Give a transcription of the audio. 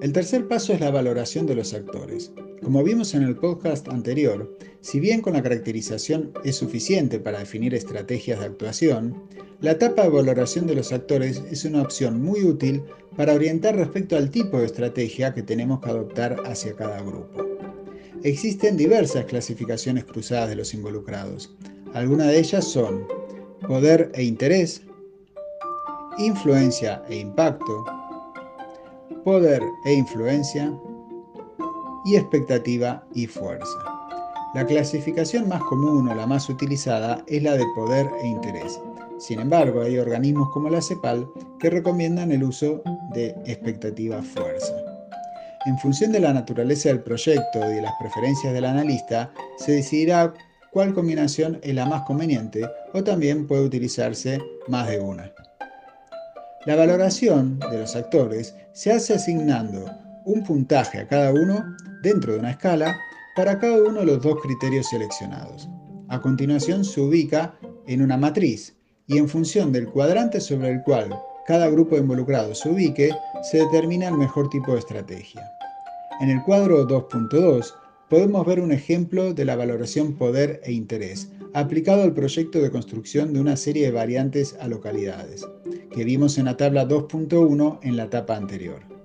El tercer paso es la valoración de los actores. Como vimos en el podcast anterior, si bien con la caracterización es suficiente para definir estrategias de actuación, la etapa de valoración de los actores es una opción muy útil para orientar respecto al tipo de estrategia que tenemos que adoptar hacia cada grupo. Existen diversas clasificaciones cruzadas de los involucrados. Algunas de ellas son poder e interés, influencia e impacto, poder e influencia y expectativa y fuerza. La clasificación más común o la más utilizada es la de poder e interés. Sin embargo, hay organismos como la CEPAL que recomiendan el uso de expectativa-fuerza. En función de la naturaleza del proyecto y de las preferencias del analista, se decidirá cuál combinación es la más conveniente o también puede utilizarse más de una. La valoración de los actores se hace asignando un puntaje a cada uno dentro de una escala para cada uno de los dos criterios seleccionados. A continuación se ubica en una matriz y en función del cuadrante sobre el cual cada grupo de involucrados se ubique, se determina el mejor tipo de estrategia. En el cuadro 2.2 podemos ver un ejemplo de la valoración poder e interés, aplicado al proyecto de construcción de una serie de variantes a localidades, que vimos en la tabla 2.1 en la etapa anterior.